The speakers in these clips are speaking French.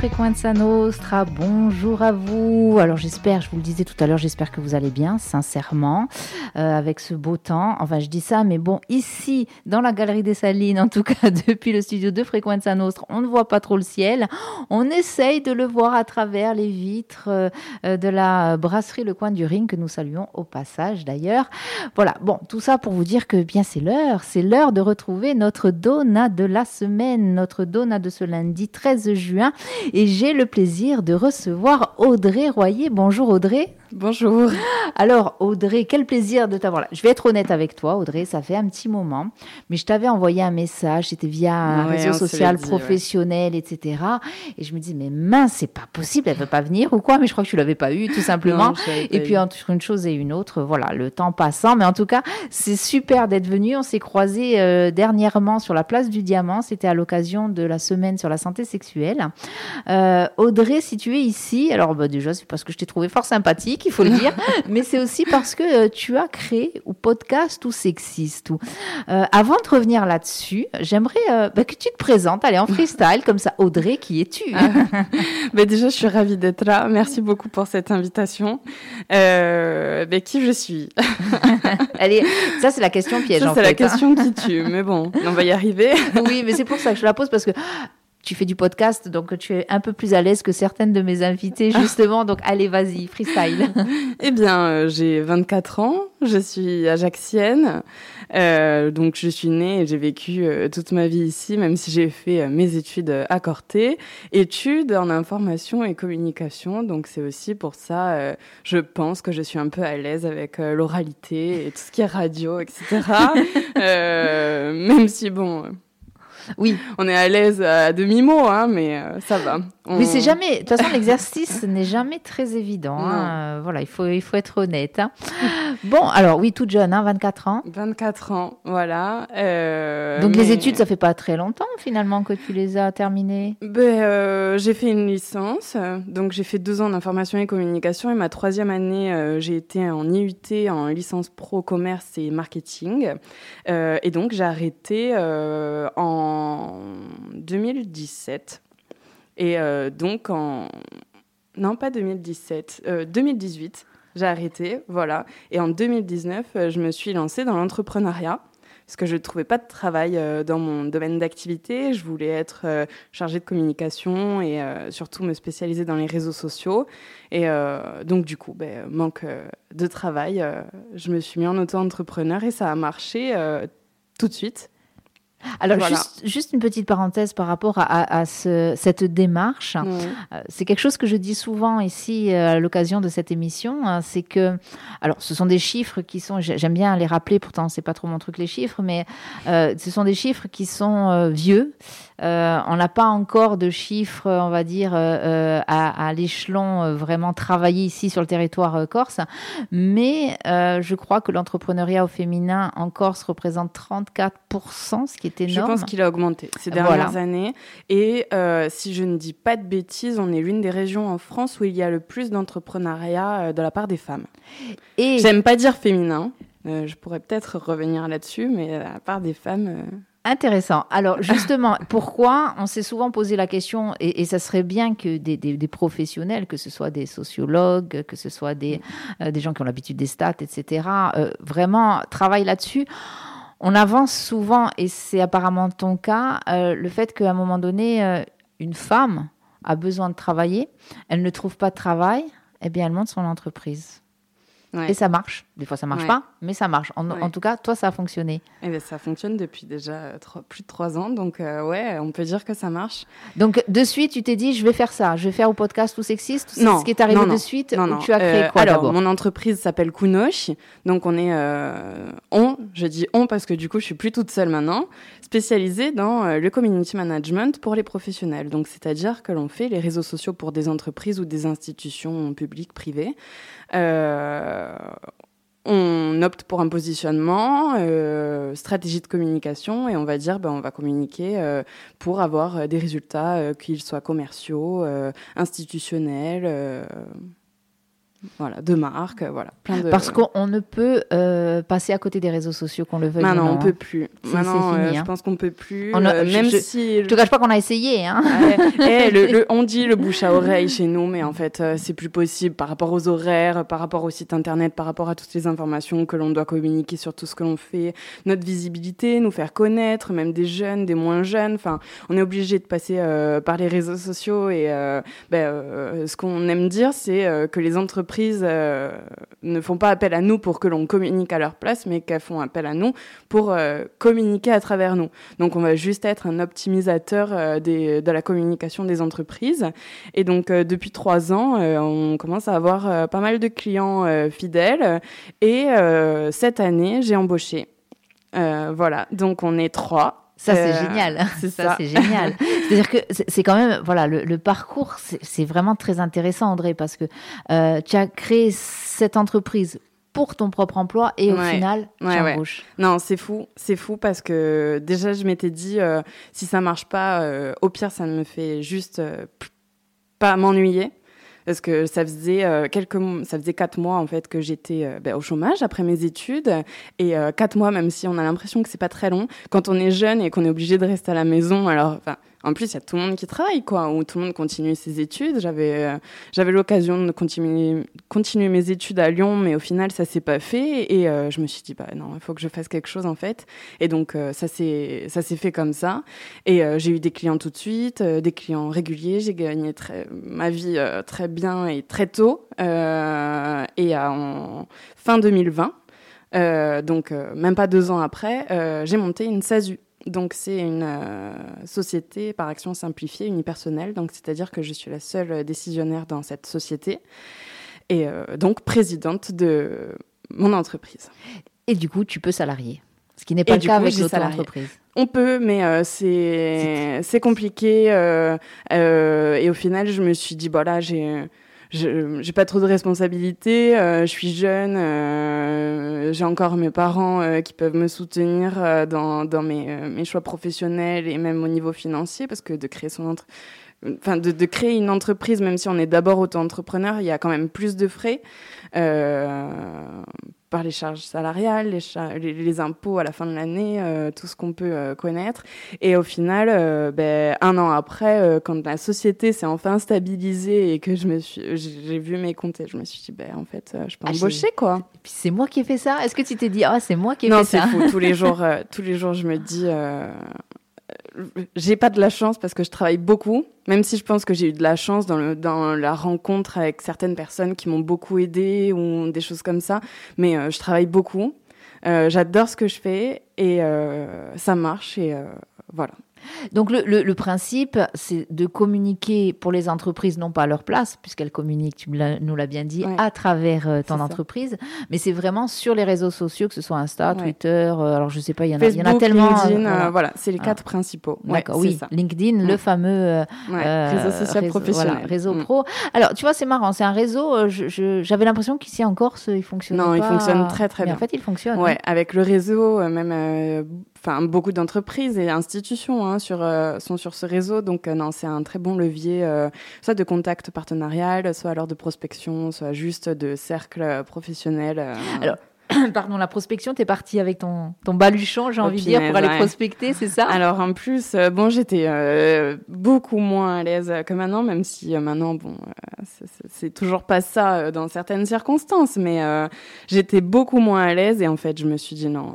Frequenza Nostra, bonjour à vous. Alors j'espère, je vous le disais tout à l'heure, j'espère que vous allez bien, sincèrement, euh, avec ce beau temps. Enfin, je dis ça, mais bon, ici, dans la Galerie des Salines, en tout cas depuis le studio de Frequenza Nostra, on ne voit pas trop le ciel. On essaye de le voir à travers les vitres euh, euh, de la brasserie Le Coin du Ring, que nous saluons au passage d'ailleurs. Voilà, bon, tout ça pour vous dire que bien c'est l'heure, c'est l'heure de retrouver notre dona de la semaine, notre dona de ce lundi 13 juin et j'ai le plaisir de recevoir Audrey Royer. Bonjour Audrey. Bonjour. Alors Audrey, quel plaisir de t'avoir là. Je vais être honnête avec toi Audrey, ça fait un petit moment, mais je t'avais envoyé un message, c'était via un réseau social professionnel, etc. Et je me dis mais mince, c'est pas possible, elle veut pas venir ou quoi? Mais je crois que tu l'avais pas eu tout simplement. et puis entre une chose et une autre, voilà, le temps passant, mais en tout cas c'est super d'être venu. On s'est croisé euh, dernièrement sur la place du Diamant, c'était à l'occasion de la semaine sur la santé sexuelle. Euh, Audrey, si tu es ici, alors bah, déjà c'est parce que je t'ai trouvé fort sympathique, il faut le dire, mais c'est aussi parce que euh, tu as créé ou podcast ou sexiste. Ou, euh, avant de revenir là-dessus, j'aimerais bah, que tu te présentes, allez en freestyle comme ça. Audrey, qui es-tu? Ah. bah, Déjà, je suis ravie d'être là. Merci beaucoup pour cette invitation. Bah, qui je suis? Allez, ça c'est la question piège. Ça c'est la hein. question qui tue, mais bon, on va y arriver. oui, mais c'est pour ça que je la pose parce que tu fais du podcast, donc tu es un peu plus à l'aise que certaines de mes invitées, justement. donc, allez, vas-y, freestyle. eh bien, euh, j'ai 24 ans, je suis ajaxienne. Euh, donc, je suis née et j'ai vécu euh, toute ma vie ici, même si j'ai fait mes études à Corté. Études en information et communication. Donc, c'est aussi pour ça, je pense que je suis un peu à l'aise avec l'oralité et tout ce qui est radio, etc. même si, bon oui, on est à l'aise à demi-mot, hein, mais euh, ça va. Mais c'est jamais. De toute façon, l'exercice n'est jamais très évident. Hein. Euh, voilà, il faut, il faut être honnête. Hein. Bon, alors oui, toute jeune, 24 ans. 24 ans, voilà. Euh, Donc les études, ça fait pas très longtemps finalement que tu les as terminées? Ben, j'ai fait une licence, donc j'ai fait deux ans d'information et communication et ma troisième année, j'ai été en IUT en licence pro commerce et marketing. et donc j'ai arrêté en 2017. Et euh, donc en... Non, pas 2017, 2018, euh, j'ai arrêté, voilà. Et en 2019, euh, je me suis lancée dans l'entrepreneuriat parce que je ne trouvais pas de travail dans mon domaine d'activité. Je voulais être chargée de communication et surtout me spécialiser dans les réseaux sociaux. Et donc, du coup, ben, manque de travail, je me suis mis en auto-entrepreneur et ça a marché tout de suite. Alors, juste, une petite parenthèse par rapport à, cette démarche. Euh, c'est quelque chose que je dis souvent ici euh, à l'occasion de cette émission. Hein, c'est que, alors, ce sont des chiffres qui sont, j'aime bien les rappeler, pourtant, c'est pas trop mon truc les chiffres, mais euh, ce sont des chiffres qui sont vieux. on n'a pas encore de chiffres, on va dire, à, l'échelon vraiment travaillé ici sur le territoire corse. Mais je crois que l'entrepreneuriat au féminin en Corse représente 34%, ce qui est énorme. Je pense qu'il a augmenté ces dernières années. Et euh, si je ne dis pas de bêtises, on est l'une des régions en France où il y a le plus d'entrepreneuriat euh, de la part des femmes. Et j'aime pas dire féminin. Euh, je pourrais peut-être revenir là-dessus, mais à la part des femmes. Intéressant. Alors justement, pourquoi on s'est souvent posé la question, et, ça serait bien que des, professionnels, que ce soit des sociologues, que ce soit des, des gens qui ont l'habitude des stats, etc., vraiment travaillent là-dessus on avance souvent, et c'est apparemment ton cas, euh, le fait qu'à un moment donné, euh, une femme a besoin de travailler, elle ne trouve pas de travail, eh bien elle monte son entreprise. Et ça marche. Des fois, ça marche pas, mais ça marche. En, tout cas, toi, ça a fonctionné. Eh bien, ça fonctionne depuis déjà plus de trois ans. Donc, euh, ouais, on peut dire que ça marche. Donc, de suite, tu t'es dit, je vais faire ça. Je vais faire au podcast tout sexiste. Non. Ce qui est arrivé de suite. Non, tu as créé quoi Alors, mon entreprise s'appelle Kunoshi. Donc, on est, euh, on, je dis on parce que du coup, je suis plus toute seule maintenant, spécialisée dans euh, le community management pour les professionnels. Donc, c'est-à-dire que l'on fait les réseaux sociaux pour des entreprises ou des institutions publiques, privées. Euh, on opte pour un positionnement, euh, stratégie de communication, et on va dire, ben, on va communiquer euh, pour avoir des résultats, qu'ils soient commerciaux, institutionnels. Voilà, de marques, voilà, plein de... Parce qu'on ne peut euh, passer à côté des réseaux sociaux qu'on le veuille Maintenant, non. on peut plus. Maintenant, euh, je hein. pense qu'on peut plus. On euh, même je, si. Je te cache pas qu'on a essayé. Hein. Eh, le, on dit le bouche à oreille chez nous, mais en fait, c'est plus possible par rapport aux horaires, par rapport au site internet, par rapport à toutes les informations que l'on doit communiquer sur tout ce que l'on fait, notre visibilité, nous faire connaître, même des jeunes, des moins jeunes. Enfin, on est obligé de passer par les réseaux sociaux et ben, ce qu'on aime dire, c'est que les entreprises euh, ne font pas appel à nous pour que l'on communique à leur place, mais qu'elles font appel à nous pour euh, communiquer à travers nous. Donc on va juste être un optimisateur euh, de la communication des entreprises. Et donc depuis trois ans, on commence à avoir pas mal de clients fidèles. Et cette année, j'ai embauché. voilà, donc on est trois. Ça, c'est euh, génial. C'est ça, c'est génial. C'est-à-dire que c'est quand même, voilà, le, parcours, c'est vraiment très intéressant, André, parce que euh, tu as créé cette entreprise pour ton propre emploi et au final, tu embauches. Non, c'est fou, c'est fou parce que déjà, je m'étais dit, euh, si ça marche pas, au pire, ça ne me fait juste pas m'ennuyer parce que ça faisait euh, quelques ça faisait quatre mois en fait que j'étais euh, ben, au chômage après mes études. Et euh, quatre mois même si on a l'impression que c'est pas très long quand on est jeune et qu'on est obligé de rester à la maison alors en plus, il y a tout le monde qui travaille, quoi, ou tout le monde continue ses études. J'avais, euh, j'avais l'occasion de continuer, mes études à Lyon, mais au final, ça s'est pas fait. Et euh, je me suis dit, bah non, il faut que je fasse quelque chose, en fait. Et donc, euh, ça s'est, ça s'est fait comme ça. Et j'ai eu des clients tout de suite, des clients réguliers. J'ai gagné ma vie très bien et très tôt. et en fin 2020, donc même pas deux ans après, j'ai monté une SASU. Donc c'est une euh, société par action simplifiée, unipersonnelle. Donc c'est-à-dire que je suis la seule décisionnaire dans cette société et euh, donc présidente de mon entreprise. Et du coup, tu peux salarier, ce qui n'est pas le cas avec l'autre entreprise. On peut, mais euh, c'est compliqué. et au final, je me suis dit, voilà, j'ai j'ai pas trop de responsabilités, euh, je suis jeune, euh, j'ai encore mes parents euh, qui peuvent me soutenir dans, dans mes, mes, choix professionnels et même au niveau financier, parce que de créer son entre... enfin de, de, créer une entreprise, même si on est d'abord auto-entrepreneur, il y a quand même plus de frais par les charges salariales, les, les, impôts à la fin de l'année, euh, tout ce qu'on peut euh, connaître. Et au final, euh, ben, un an après, quand la société s'est enfin stabilisée et que je me suis, j'ai vu mes comptes, et je me suis dit, ben, en fait, je peux ah, embaucher quoi. Et puis c'est moi qui ai fait ça. Est-ce que tu t'es dit, ah, c'est moi qui ai fait ça Non, c'est fou. tous les jours, tous les jours, je me dis j'ai pas de la chance parce que je travaille beaucoup, même si je pense que j'ai eu de la chance dans, la rencontre avec certaines personnes qui m'ont beaucoup aidé ou des choses comme ça. Mais euh, je travaille beaucoup. Euh, J'adore ce que je fais et euh, ça marche et voilà. Donc le, le, principe, c'est de communiquer pour les entreprises, non pas à leur place, puisqu'elles communiquent, tu nous l'as bien dit, à travers euh, ton entreprise, mais c'est vraiment sur les réseaux sociaux, que ce soit Insta, Twitter, euh, alors je sais pas, il y en a, y en a tellement. LinkedIn, euh, voilà, c'est les quatre principaux. D'accord, oui, LinkedIn, le fameux réseau social professionnel. Voilà, réseau mm. pro. Alors tu vois, c'est marrant, c'est un réseau, j'avais l'impression qu'ici en Corse, il fonctionne Non, il fonctionne très très mais bien. En fait, il fonctionne. Ouais, avec le réseau, même enfin beaucoup d'entreprises et institutions hein, sur, euh, sont sur ce réseau. Donc euh, non, c'est un très bon levier, euh, soit de contact partenarial, soit alors de prospection, soit juste de cercle professionnel. Alors, pardon, la prospection, tu es partie avec ton, ton baluchon, j'ai envie de dire, pour aller prospecter, c'est ça? Alors en plus, bon, j'étais beaucoup moins à l'aise que maintenant, même si maintenant, bon, c'est toujours pas ça dans certaines circonstances, mais j'étais beaucoup moins à l'aise et en fait, je me suis dit non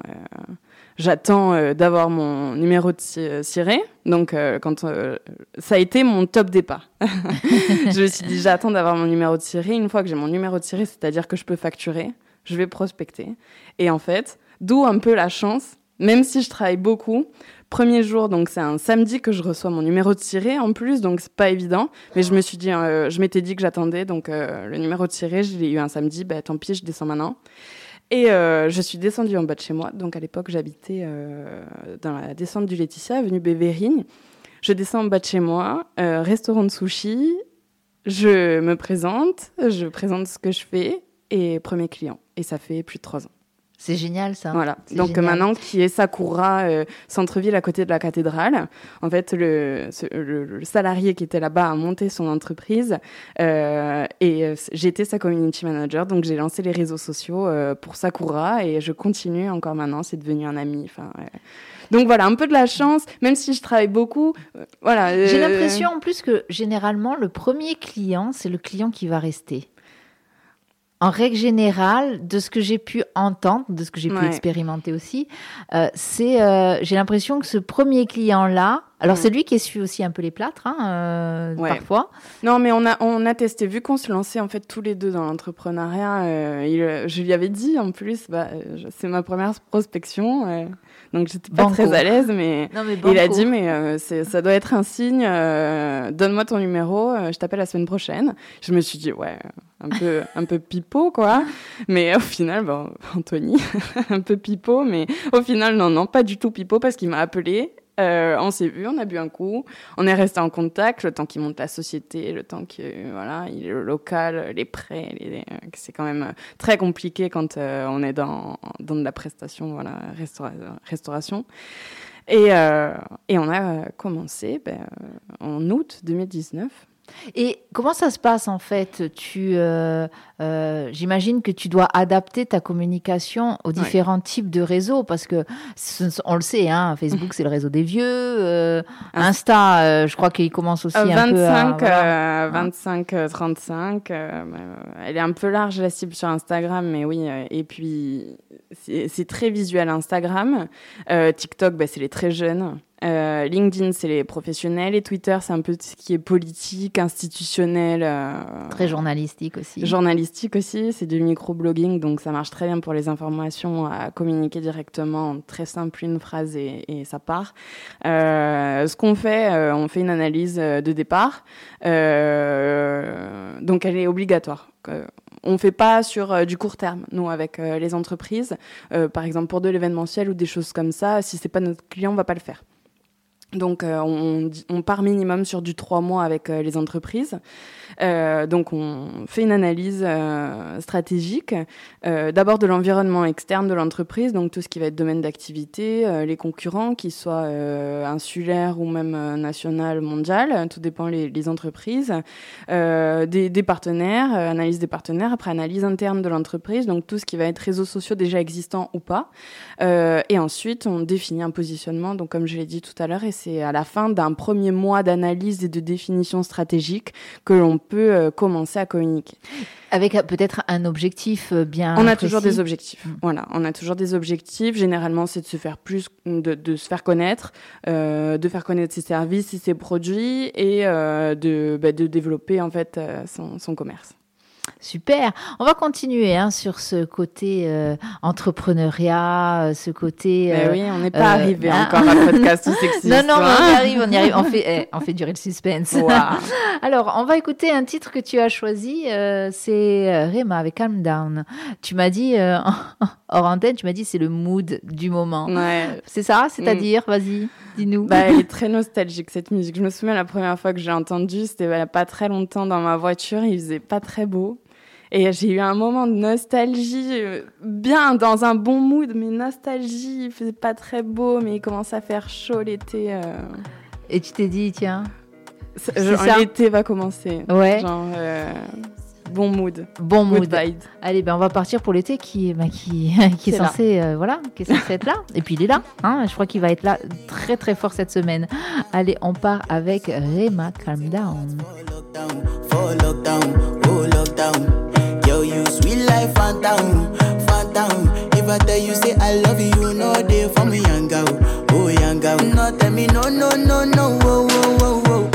j'attends euh, d'avoir mon numéro de ciré. Donc, euh, euh, ça a été mon top départ. je me suis dit, j'attends d'avoir mon numéro de ciré. Une fois que j'ai mon numéro de ciré, c'est-à-dire que je peux facturer, je vais prospecter. Et en fait, d'où un peu la chance, même si je travaille beaucoup. Premier jour, donc c'est un samedi que je reçois mon numéro de ciré en plus, donc c'est pas évident. Mais je me suis dit, je m'étais dit que j'attendais, donc le numéro de ciré, je l'ai eu un samedi, bah tant pis, je descends maintenant. Et euh, je suis descendue en bas de chez moi. Donc à l'époque, j'habitais euh, dans la descente du Laetitia, avenue Bévérigne. Je descends en bas de chez moi, euh, restaurant de sushi. Je me présente, je présente ce que je fais et premier client. Et ça fait plus de trois ans. C'est génial ça. Voilà. Donc maintenant, qui est Sakura, euh, centre-ville à côté de la cathédrale. En fait, le, le, salarié qui était là-bas a monté son entreprise euh, et euh, j'étais sa community manager. Donc j'ai lancé les réseaux sociaux pour Sakura et je continue encore maintenant. C'est devenu un ami. Enfin. Donc voilà, un peu de la chance, même si je travaille beaucoup. voilà. J'ai l'impression en plus que généralement le premier client, c'est le client qui va rester en règle générale, de ce que j'ai pu entendre, de ce que j'ai pu expérimenter aussi, euh, c'est, euh, j'ai l'impression que ce premier client-là, alors c'est lui qui essuie aussi un peu les plâtres, hein, euh, parfois. Non, mais on a, on a testé, vu qu'on se lançait en fait tous les deux dans l'entrepreneuriat, je lui avais dit en plus, bah, c'est ma première prospection. Donc j'étais pas très à l'aise, mais, il a dit mais euh, ça doit être un signe. Euh, donne-moi ton numéro, euh, je t'appelle la semaine prochaine. Je me suis dit ouais, un peu un peu pipeau quoi. Mais au final, bon, Anthony, un peu pipeau, mais au final non non pas du tout pipeau parce qu'il m'a appelé euh, on s'est vu, on a bu un coup, on est resté en contact le temps qu'il monte la société, le temps que voilà, il est local, les prêts, euh, c'est quand même euh, très compliqué quand on est dans, dans de la prestation, voilà, restauration. Et, et on a commencé ben, en août 2019. Et comment ça se passe en fait? Tu, euh, euh, j'imagine que tu dois adapter ta communication aux différents types de réseaux parce que on le sait, hein, Facebook c'est le réseau des vieux, euh, Insta, je crois qu'il commence aussi un 25, peu à, 25, 35. elle est un peu large la cible sur Instagram, mais oui. et puis c'est très visuel Instagram. TikTok, bah, c'est les très jeunes. Euh, LinkedIn, c'est les professionnels et Twitter, c'est un peu ce qui est politique, institutionnel. Euh, très journalistique aussi. Journalistique aussi, c'est du micro-blogging, donc ça marche très bien pour les informations à communiquer directement, très simple, une phrase et, et ça part. Euh, ce qu'on fait, on fait une analyse de départ, donc elle est obligatoire on ne fait pas sur du court terme, nous, avec les entreprises. par exemple, pour de l'événementiel ou des choses comme ça, si c'est pas notre client, on va pas le faire. Donc, euh, on, part minimum sur du trois mois avec euh, les entreprises. Euh, donc, on fait une analyse stratégique, d'abord de l'environnement externe de l'entreprise, donc tout ce qui va être domaine d'activité, les concurrents, qu'ils soient insulaires ou même national, mondial, tout dépend les, entreprises, des, partenaires, analyse des partenaires, après analyse interne de l'entreprise, donc tout ce qui va être réseaux sociaux déjà existants ou pas. et ensuite, on définit un positionnement, donc comme je l'ai dit tout à l'heure, à la fin d'un premier mois d'analyse et de définition stratégique que l'on peut euh, commencer à communiquer. Avec euh, peut-être un objectif euh, bien. On a toujours des objectifs. Mm. Voilà, on a toujours des objectifs. Généralement, c'est de se faire plus, de, de se faire connaître, euh, de faire connaître ses services et ses produits et euh, de, bah, de développer en fait son, son commerce. Super. On va continuer hein, sur ce côté euh, entrepreneuriat, euh, ce côté. Euh, oui, on n'est pas arrivé hein. encore à podcast sexy. Non, non, mais on y arrive, on y arrive. On fait, eh, on fait durer le suspense. Alors, on va écouter un titre que tu as choisi. c'est Rema avec Calm Down. Tu m'as dit hors antenne, tu m'as dit c'est le mood du moment. Ouais. C'est ça, c'est-à-dire, mm. vas-y. Dis-nous. Bah, elle est très nostalgique cette musique. Je me souviens la première fois que j'ai entendu, c'était a pas très longtemps dans ma voiture. Il faisait pas très beau. Et j'ai eu un moment de nostalgie, euh, bien dans un bon mood, mais nostalgie, il faisait pas très beau, mais il commençait à faire chaud l'été. Euh. Et tu t'es dit, tiens, l'été va commencer. Ouais. Genre, euh, bon mood. Bon mood. Allez, ben on va partir pour l'été qui, ben, qui, qui est, censé, voilà, qui est censé être là. Et puis il est là. Hein, je crois qu'il va être là très très fort cette semaine. Allez, on part avec Rema Calm Down. Yo, you sweet life, phantom, oh, phantom. Oh. If I tell you, say I love you, no they for me, young girl, oh, oh young girl. No, tell me, no, no, no, no, oh, oh, oh. her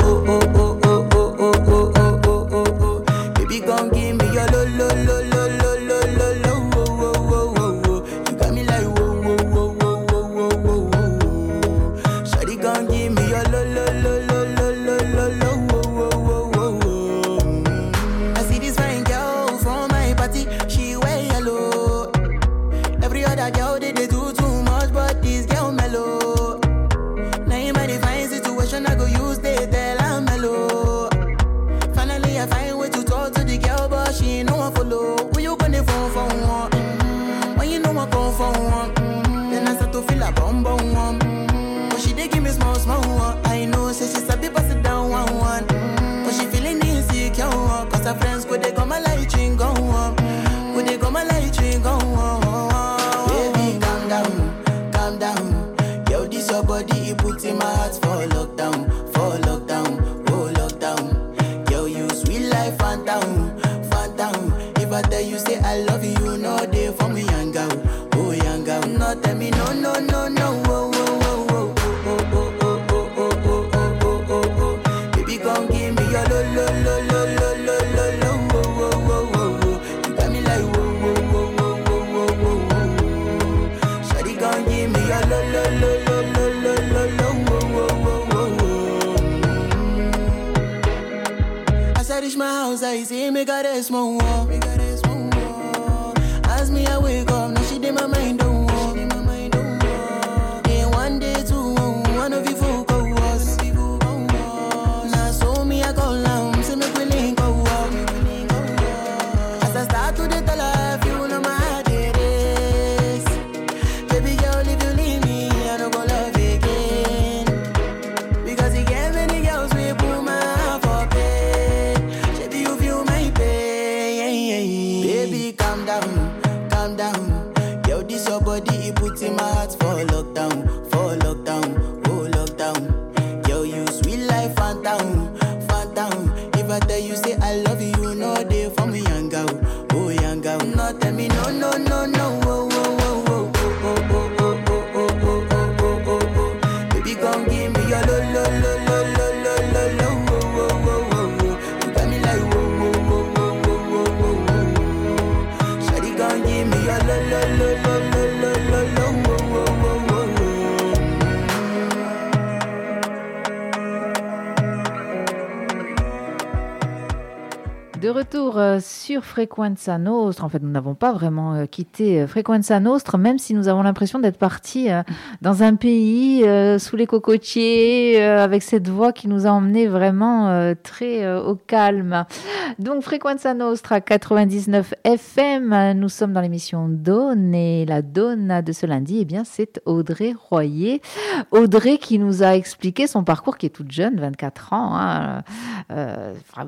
in my heart for lockdown, for lockdown, me got a small wall. but they you say retour euh, sur Frequenza Nostra. En fait, nous n'avons pas vraiment euh, quitté euh, Frequenza Nostra, même si nous avons l'impression d'être partis dans un pays sous les cocotiers, avec cette voix qui nous a emmenés vraiment très au calme. Donc, Frequenza Nostra 99 FM, nous sommes dans l'émission Dawn et la Dawn de ce lundi, eh bien, c'est Audrey Royer. Audrey qui nous a expliqué son parcours, qui est toute jeune, 24 ans, hein,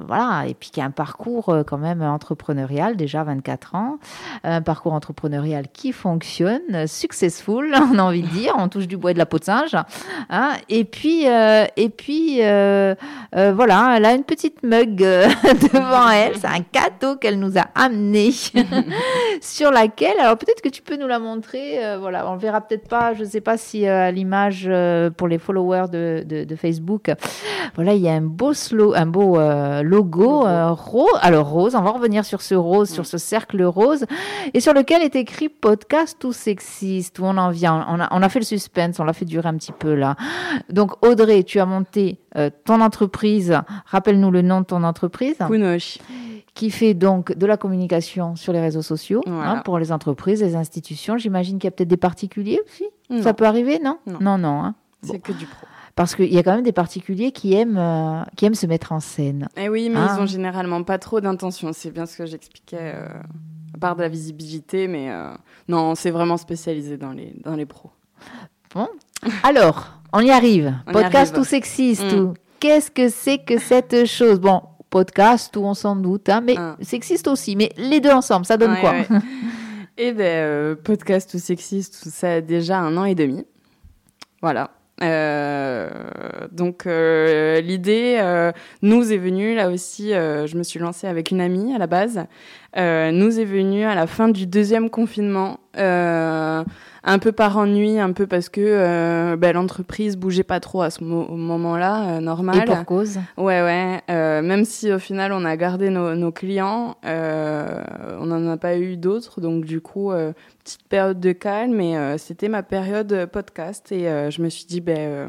voilà, et puis qui a un parcours euh, quand même entrepreneurial, déjà 24 ans, un parcours entrepreneurial qui fonctionne, successful, on a envie de dire, on touche du bois et de la peau de singe, hein, et puis, euh, et puis euh, euh, voilà, elle a une petite mug devant elle, c'est un cadeau qu'elle nous a amené, sur laquelle, alors peut-être que tu peux nous la montrer, voilà, on le verra peut-être pas, je sais pas si à l'image pour les followers de, de, de Facebook, voilà, il y a un beau, slo- un beau logo, rose. Alors rose, on va revenir sur ce rose, sur ce cercle rose, et sur lequel est écrit podcast ou sexiste. Où on en vient on a, on a fait le suspense, on l'a fait durer un petit peu là. Donc Audrey, tu as monté euh, ton entreprise. Rappelle-nous le nom de ton entreprise qui fait donc de la communication sur les réseaux sociaux Voilà. hein, pour les entreprises, les institutions. J'imagine qu'il y a peut-être des particuliers aussi. Non. Ça peut arriver, non? Non. non, non, hein. C'est que du pro. Parce qu'il y a quand même des particuliers qui aiment, euh, qui aiment se mettre en scène. Eh oui, mais Ah. ils ont généralement pas trop d'intention. C'est bien ce que j'expliquais, euh, à part de la visibilité, mais euh, non, c'est vraiment spécialisé dans les, dans les pros. Alors, on y arrive. On y podcast arrive. ou sexiste Mm. ou Qu'est-ce que c'est que cette chose? Bon, podcast ou on s'en doute, hein, mais Ah. sexiste aussi. Mais les deux ensemble, ça donne Ouais, quoi ouais. Eh euh, podcast ou sexiste, tout ça a déjà un an et demi. Voilà. Euh, donc euh, l'idée euh, nous est venue là aussi. je me suis lancée avec une amie à la base. Nous est venue à la fin du deuxième confinement, un peu par ennui, un peu parce que euh, ben, l'entreprise bougeait pas trop à ce mo- moment-là, euh, normal. Et pour cause Ouais, ouais. euh, même si au final on a gardé nos, nos clients, euh, on n'en a pas eu d'autres. Donc du coup, euh, petite période de calme. Et euh, c'était ma période podcast. Et euh, je me suis dit, ben, euh,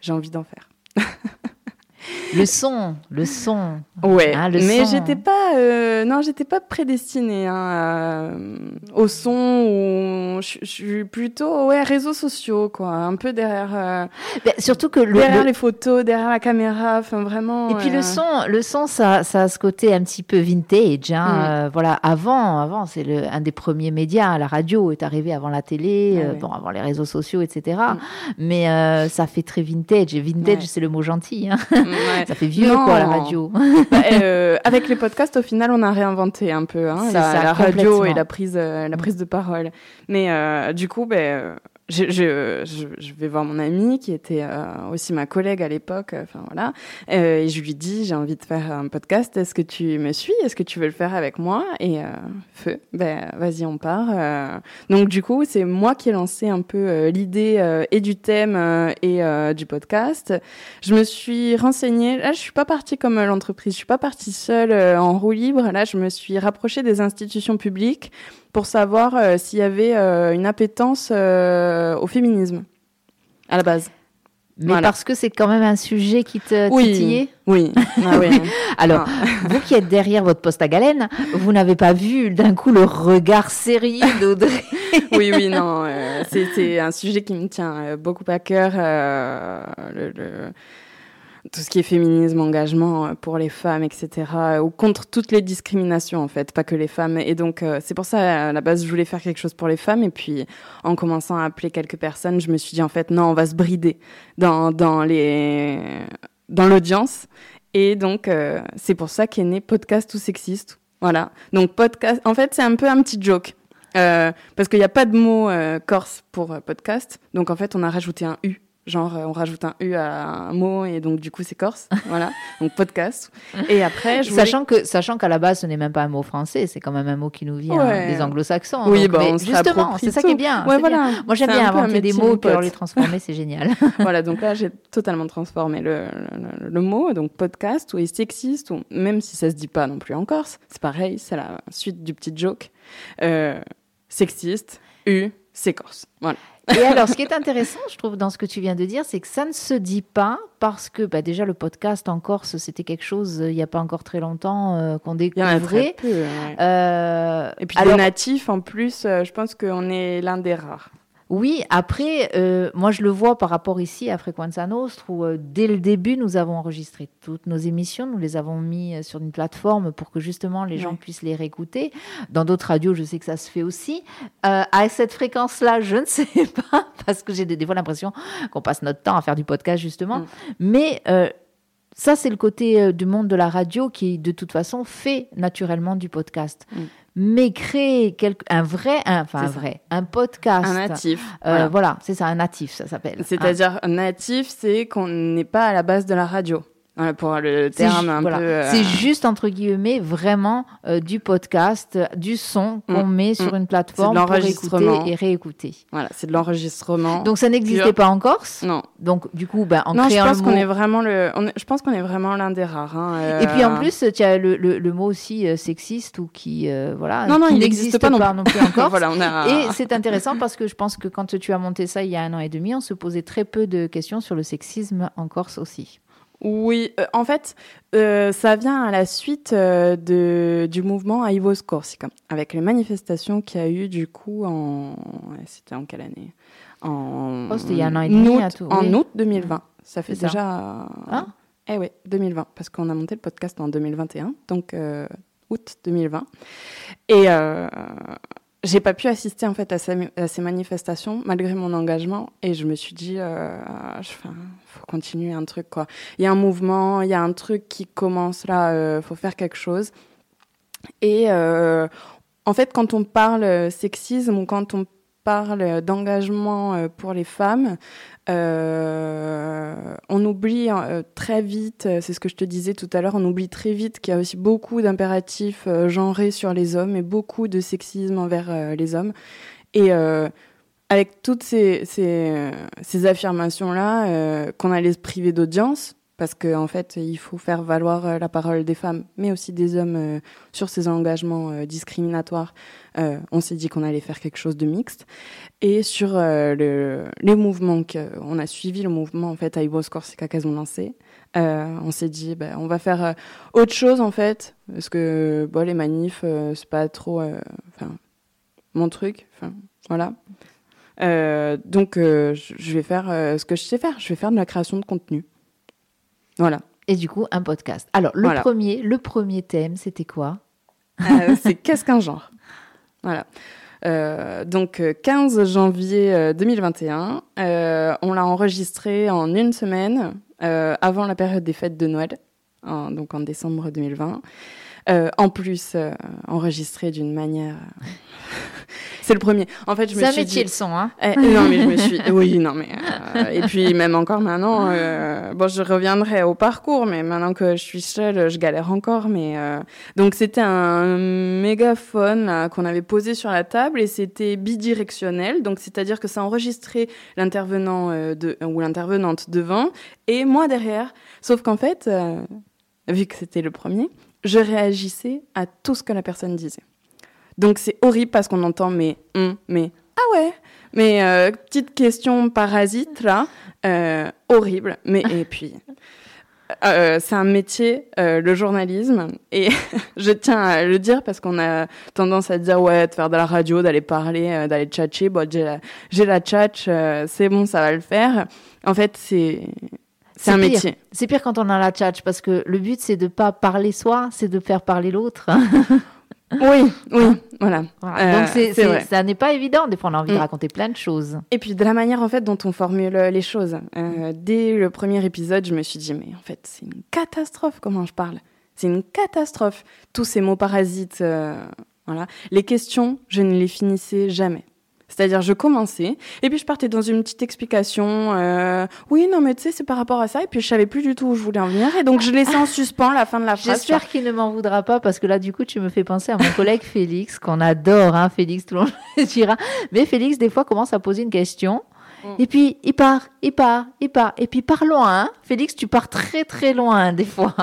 j'ai envie d'en faire. Le son, le son. Ouais, hein, mais j'étais pas, euh, non, j'étais pas prédestinée hein, au son. Ou je, suis plutôt, ouais, réseaux sociaux, quoi, un peu derrière. Euh, surtout que le, derrière les photos, derrière la caméra, enfin vraiment. Et puis le son, le son, ça, ça a ce côté un petit peu vintage. Hein, mm. voilà, avant, avant, c'est un des premiers médias. La radio est arrivée avant la télé, ah bon, avant les réseaux sociaux, etc. Mm. Mais ça fait très vintage. Et vintage, c'est le mot gentil. Hein. Ça fait vieux, quoi, la radio. Bah, euh, avec les podcasts, au final, on a réinventé un peu hein, la, radio et la prise, euh, la prise de parole. Mais euh, du coup, ben, je, vais voir mon amie qui était euh, aussi ma collègue à l'époque. Euh, enfin voilà, euh, et je lui dis j'ai envie de faire un podcast. Est-ce que tu me suis? Est-ce que tu veux le faire avec moi? Et feu, ben vas-y on part. donc du coup c'est moi qui ai lancé un peu l'idée et du thème et du podcast. Je me suis renseignée. Là je suis pas partie comme l'entreprise. Je suis pas partie seule en roue libre. Là je me suis rapprochée des institutions publiques pour savoir euh, s'il y avait euh, une appétence euh, au féminisme à la base. Mais parce que c'est quand même un sujet qui te titillait Oui. Ah oui. Alors, ah. vous qui êtes derrière votre poste à galène, vous n'avez pas vu d'un coup le regard sérieux d'Audrey Oui, oui, non. c'est un sujet qui me tient beaucoup à cœur. le, le tout ce qui est féminisme, engagement euh, pour les femmes, etc., ou contre toutes les discriminations en fait, pas que les femmes. Et donc euh, c'est pour ça à la base je voulais faire quelque chose pour les femmes. Et puis en commençant à appeler quelques personnes, je me suis dit en fait non, on va se brider dans dans les dans l'audience. Et donc euh, c'est pour ça qu'est né podcast ou sexiste. Voilà. Donc podcast. En fait c'est un peu un petit joke. parce qu'il n'y a pas de mot corse pour podcast, donc en fait on a rajouté un U genre on rajoute un U à un mot et donc du coup c'est corse, voilà, donc podcast. Et après, je sachant que sachant qu'à la base ce n'est même pas un mot français, c'est quand même un mot qui nous vient des anglo-saxons. Oui, bah, justement, c'est ça qui est bien. voilà. Moi j'aime bien inventer des mots pour les transformer, c'est génial. voilà, donc là j'ai totalement transformé le, le, mot, donc podcast ou sexiste ou même si ça se dit pas non plus en corse, c'est pareil, c'est la suite du petit joke. Euh, sexiste, U, c'est corse. Voilà. Et alors, ce qui est intéressant, je trouve, dans ce que tu viens de dire, c'est que ça ne se dit pas parce que bah, déjà le podcast en Corse, c'était quelque chose euh, il n'y a pas encore très longtemps euh, qu'on découvrait. Euh, Et puis alors, les natifs, en plus, je pense qu'on est l'un des rares. Oui, après, euh, moi je le vois par rapport ici à Frequenza Nostre, où euh, dès le début, nous avons enregistré toutes nos émissions, nous les avons mis euh, sur une plateforme pour que justement les gens puissent les réécouter. Dans d'autres radios, je sais que ça se fait aussi. à cette fréquence-là, je ne sais pas, parce que j'ai des, fois l'impression qu'on passe notre temps à faire du podcast justement. Mm. Mais ça, c'est le côté du monde de la radio qui, de toute façon, fait naturellement du podcast. Mm mais créer un vrai, un, enfin un vrai, un podcast. Un natif. Euh, voilà, c'est ça, un natif, ça s'appelle. C'est-à-dire, un natif, c'est qu'on n'est pas à la base de la radio pour le terme un peu. Euh, c'est juste entre guillemets vraiment euh, du podcast, du son qu'on mm. met sur mm. une plateforme pour écouter et réécouter. Voilà, c'est de l'enregistrement. Donc ça n'existait pas en Corse? Non. Donc du coup, ben, en non, créant je pense qu'on est vraiment le. je pense qu'on est vraiment l'un des rares. Hein, et puis en euh, plus, tu as le, le, mot aussi sexiste ou qui voilà. Non non, il n'existe pas, non plus en Corse. voilà, on a... Et c'est intéressant parce que je pense que quand tu as monté ça il y a un an et demi, on se posait très peu de questions sur le sexisme en Corse aussi. Oui, euh, en fait, euh, ça vient à la suite euh, de, du mouvement Aivos Corsica, avec les manifestations qu'il y a eu du coup en... C'était en quelle année? En... Oh, c'était il y a un an et demi août, tout. En août 2020. Ça fait déjà... Ah eh oui, 2020, parce qu'on a monté le podcast en 2021, donc août 2020. Et j'ai pas pu assister en fait à ces, manifestations malgré mon engagement. Et je me suis dit euh, faut continuer un truc quoi. Il y a un mouvement il y a un truc qui commence là euh, faut faire quelque chose. Et euh, en fait quand on parle sexisme ou quand on d'engagement euh, pour les femmes, euh, on oublie euh, très vite, c'est ce que je te disais tout à l'heure, on oublie très vite qu'il y a aussi beaucoup d'impératifs genrés sur les hommes et beaucoup de sexisme envers les hommes. Et avec toutes ces affirmations-là, qu'on allait se priver d'audience, parce qu'en en fait, il faut faire valoir euh, la parole des femmes, mais aussi des hommes euh, sur ces engagements euh, discriminatoires. on s'est dit qu'on allait faire quelque chose de mixte. Et sur le, les mouvements, on a suivi le mouvement en fait à Ibos Corsica qu'elles ont lancé. on s'est dit, bah, on va faire autre chose en fait, parce que bon, les manifs, c'est pas trop, mon truc. Voilà. donc, je vais faire ce que je sais faire. Je vais faire de la création de contenu. Voilà. Et du coup, un podcast. Alors, le, premier, le premier thème, c'était quoi? Euh, C'est qu'est-ce qu'un genre? Voilà. Euh, donc 15 euh, janvier 2021, on l'a enregistré en une semaine avant la période des fêtes de Noël, donc en décembre 2020. En plus, enregistré d'une manière c'est le premier. En fait, je me suis un métier le son, hein. Non, mais je me suis. Oui, non, mais euh, et puis même encore maintenant. Euh, bon, je reviendrai au parcours, mais maintenant que je suis seule, je galère encore. Mais euh, donc c'était un mégaphone qu'on avait posé sur la table et c'était bidirectionnel. Donc c'est-à-dire que ça enregistrait l'intervenant de ou l'intervenante devant et moi derrière. Sauf qu'en fait, vu que c'était le premier, je réagissais à tout ce que la personne disait. Donc c'est horrible parce qu'on entend mais, mais, ah ouais, mais euh, petite question parasite là, euh, horrible. Mais et puis, euh, c'est un métier, le journalisme, et je tiens à le dire parce qu'on a tendance à dire ouais, de faire de la radio, d'aller parler, d'aller tchatcher. Bon, j'ai la, j'ai la tchatch, c'est bon, ça va le faire. En fait, c'est c'est un métier. C'est pire quand on a la tchatch parce que le but c'est de pas parler soi, c'est de faire parler l'autre. Oui, oui, voilà. Euh, Donc c'est, ça n'est pas évident. Des fois, on a envie de mm. raconter plein de choses. Et puis de la manière en fait dont on formule les choses. Euh, dès le premier épisode, je me suis dit mais en fait c'est une catastrophe comment je parle. C'est une catastrophe. Tous ces mots parasites, euh, voilà. Les questions, je ne les finissais jamais. C'est-à-dire, je commençais, et puis je partais dans une petite explication. Euh, oui, non, mais tu sais, c'est par rapport à ça. Et puis je savais plus du tout où je voulais en venir. Et donc, je laissais en suspens la fin de la phrase. J'espère qu'il ne m'en voudra pas, parce que là, du coup, tu me fais penser à mon collègue Félix, qu'on adore, hein, Félix, tout le monde dira. Mais Félix, des fois, commence à poser une question. Et puis, il part, il part, il part. Et puis, part loin. Hein. Félix, tu pars très, très loin, des fois.